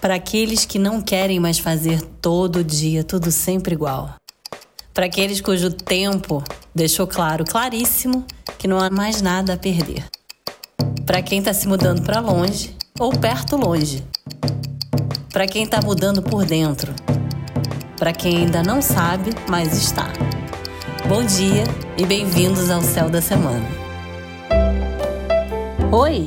Para aqueles que não querem mais fazer todo dia tudo sempre igual. Para aqueles cujo tempo deixou claro, claríssimo, que não há mais nada a perder. Para quem está se mudando para longe ou perto longe. Para quem está mudando por dentro. Para quem ainda não sabe, mas está. Bom dia e bem-vindos ao Céu da Semana. Oi,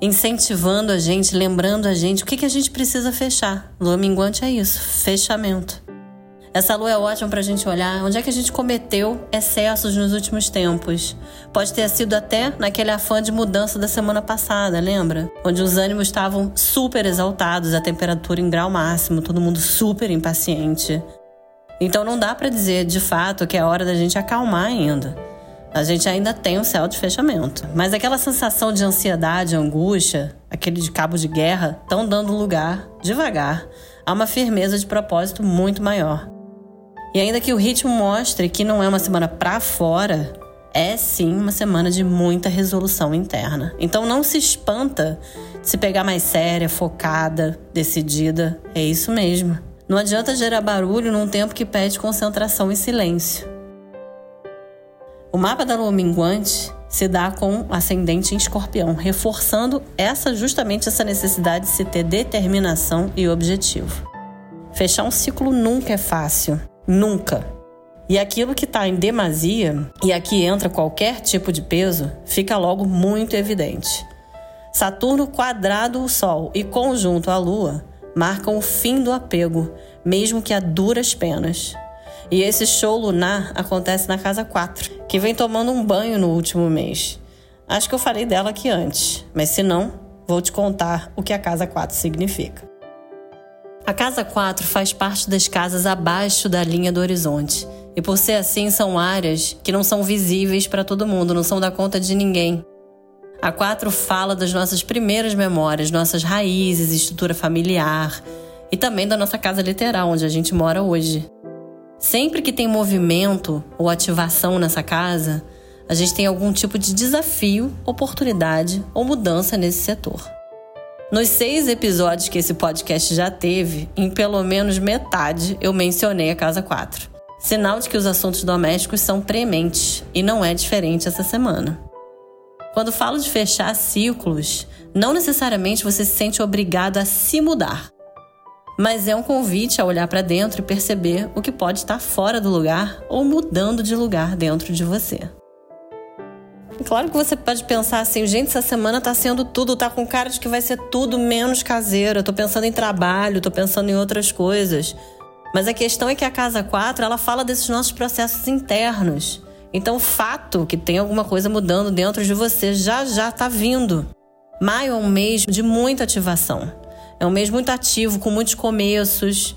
incentivando a gente, lembrando a gente o que, que a gente precisa fechar. Lua minguante é isso, fechamento. Essa lua é ótima para a gente olhar onde é que a gente cometeu excessos nos últimos tempos. Pode ter sido até naquele afã de mudança da semana passada, lembra? Onde os ânimos estavam super exaltados, a temperatura em grau máximo, todo mundo super impaciente. Então não dá para dizer de fato que é hora da gente acalmar ainda. A gente ainda tem um céu de fechamento. Mas aquela sensação de ansiedade, angústia, aquele de cabo de guerra, estão dando lugar, devagar, a uma firmeza de propósito muito maior. E ainda que o ritmo mostre que não é uma semana para fora, é sim uma semana de muita resolução interna. Então não se espanta se pegar mais séria, focada, decidida. É isso mesmo. Não adianta gerar barulho num tempo que pede concentração e silêncio. O mapa da lua minguante se dá com ascendente em escorpião, reforçando essa justamente essa necessidade de se ter determinação e objetivo. Fechar um ciclo nunca é fácil, nunca. E aquilo que está em demasia, e aqui entra qualquer tipo de peso, fica logo muito evidente. Saturno quadrado o Sol e conjunto à Lua marcam o fim do apego, mesmo que a duras penas. E esse show lunar acontece na casa 4, que vem tomando um banho no último mês. Acho que eu falei dela aqui antes, mas se não, vou te contar o que a casa 4 significa. A casa 4 faz parte das casas abaixo da linha do horizonte. E por ser assim, são áreas que não são visíveis para todo mundo, não são da conta de ninguém. A 4 fala das nossas primeiras memórias, nossas raízes, estrutura familiar e também da nossa casa literal, onde a gente mora hoje. Sempre que tem movimento ou ativação nessa casa, a gente tem algum tipo de desafio, oportunidade ou mudança nesse setor. Nos seis episódios que esse podcast já teve, em pelo menos metade eu mencionei a Casa 4. Sinal de que os assuntos domésticos são prementes e não é diferente essa semana. Quando falo de fechar ciclos, não necessariamente você se sente obrigado a se mudar mas é um convite a olhar para dentro e perceber o que pode estar fora do lugar ou mudando de lugar dentro de você. Claro que você pode pensar assim, gente, essa semana tá sendo tudo, tá com cara de que vai ser tudo menos caseira. Tô pensando em trabalho, tô pensando em outras coisas. Mas a questão é que a casa 4, ela fala desses nossos processos internos. Então, o fato que tem alguma coisa mudando dentro de você já já tá vindo. Maio é um mês de muita ativação. É um mês muito ativo, com muitos começos.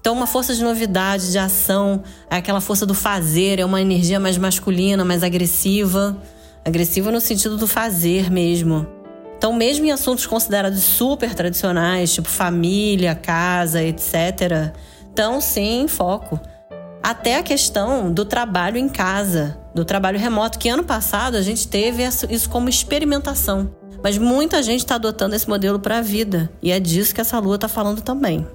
Então, uma força de novidade, de ação, é aquela força do fazer, é uma energia mais masculina, mais agressiva. Agressiva no sentido do fazer mesmo. Então, mesmo em assuntos considerados super tradicionais, tipo família, casa, etc., estão sim em foco. Até a questão do trabalho em casa, do trabalho remoto, que ano passado a gente teve isso como experimentação. Mas muita gente está adotando esse modelo para a vida, e é disso que essa lua está falando também.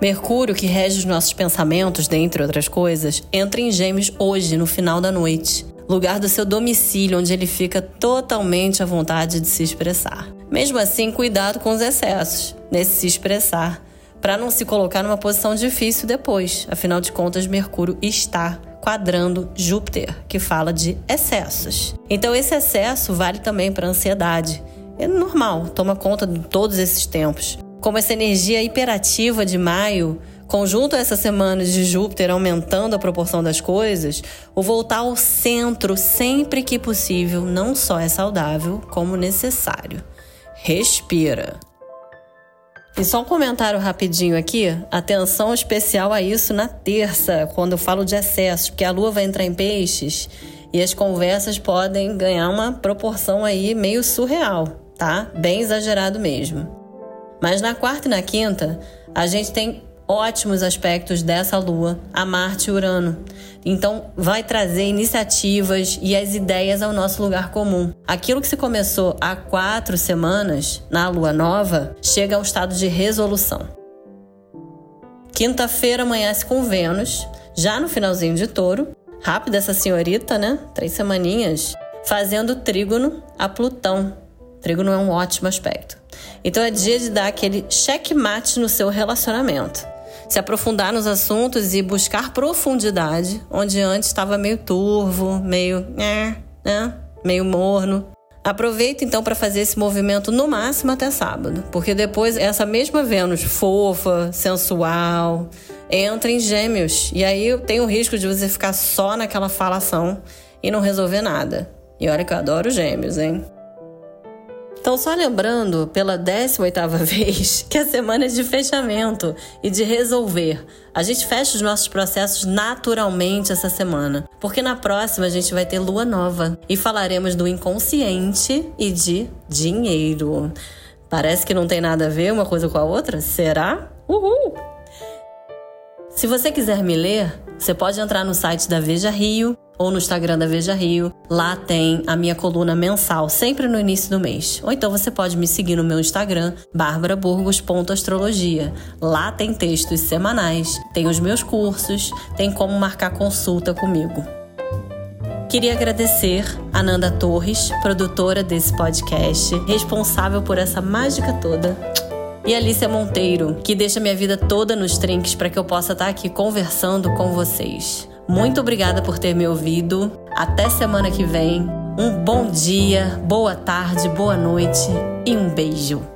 Mercúrio, que rege os nossos pensamentos, dentre outras coisas, entra em Gêmeos hoje, no final da noite, lugar do seu domicílio, onde ele fica totalmente à vontade de se expressar. Mesmo assim, cuidado com os excessos nesse se expressar, para não se colocar numa posição difícil depois. Afinal de contas, Mercúrio está quadrando Júpiter, que fala de excessos. Então, esse excesso vale também para a ansiedade. É normal, toma conta de todos esses tempos. Como essa energia hiperativa de maio, conjunto a essa semana de Júpiter aumentando a proporção das coisas, o voltar ao centro sempre que possível não só é saudável, como necessário. Respira. E só um comentário rapidinho aqui, atenção especial a isso na terça, quando eu falo de excessos, porque a lua vai entrar em peixes e as conversas podem ganhar uma proporção aí meio surreal, tá? Bem exagerado mesmo. Mas na quarta e na quinta, a gente tem ótimos aspectos dessa lua a Marte e Urano. Então, vai trazer iniciativas e as ideias ao nosso lugar comum. Aquilo que se começou há quatro semanas, na lua nova, chega ao estado de resolução. Quinta-feira amanhece com Vênus, já no finalzinho de touro. Rápida essa senhorita, né? Três semaninhas. Fazendo trígono a Plutão. Trígono é um ótimo aspecto. Então é dia de dar aquele checkmate no seu relacionamento se aprofundar nos assuntos e buscar profundidade, onde antes estava meio turvo, meio, é, né, meio morno. Aproveita então para fazer esse movimento no máximo até sábado, porque depois essa mesma Vênus fofa, sensual, entra em Gêmeos e aí tem o risco de você ficar só naquela falação e não resolver nada. E olha que eu adoro Gêmeos, hein? Então, só lembrando pela 18ª vez que a semana é de fechamento e de resolver. A gente fecha os nossos processos naturalmente essa semana, porque na próxima a gente vai ter lua nova e falaremos do inconsciente e de dinheiro. Parece que não tem nada a ver uma coisa com a outra? Será? Uhul! Se você quiser me ler, você pode entrar no site da Veja Rio ou no Instagram da Veja Rio. Lá tem a minha coluna mensal, sempre no início do mês. Ou então você pode me seguir no meu Instagram, barbaraburgos.astrologia. Lá tem textos semanais, tem os meus cursos, tem como marcar consulta comigo. Queria agradecer a Nanda Torres, produtora desse podcast, responsável por essa mágica toda e Alicia Monteiro, que deixa minha vida toda nos trinques para que eu possa estar aqui conversando com vocês. Muito obrigada por ter me ouvido. Até semana que vem. Um bom dia, boa tarde, boa noite e um beijo.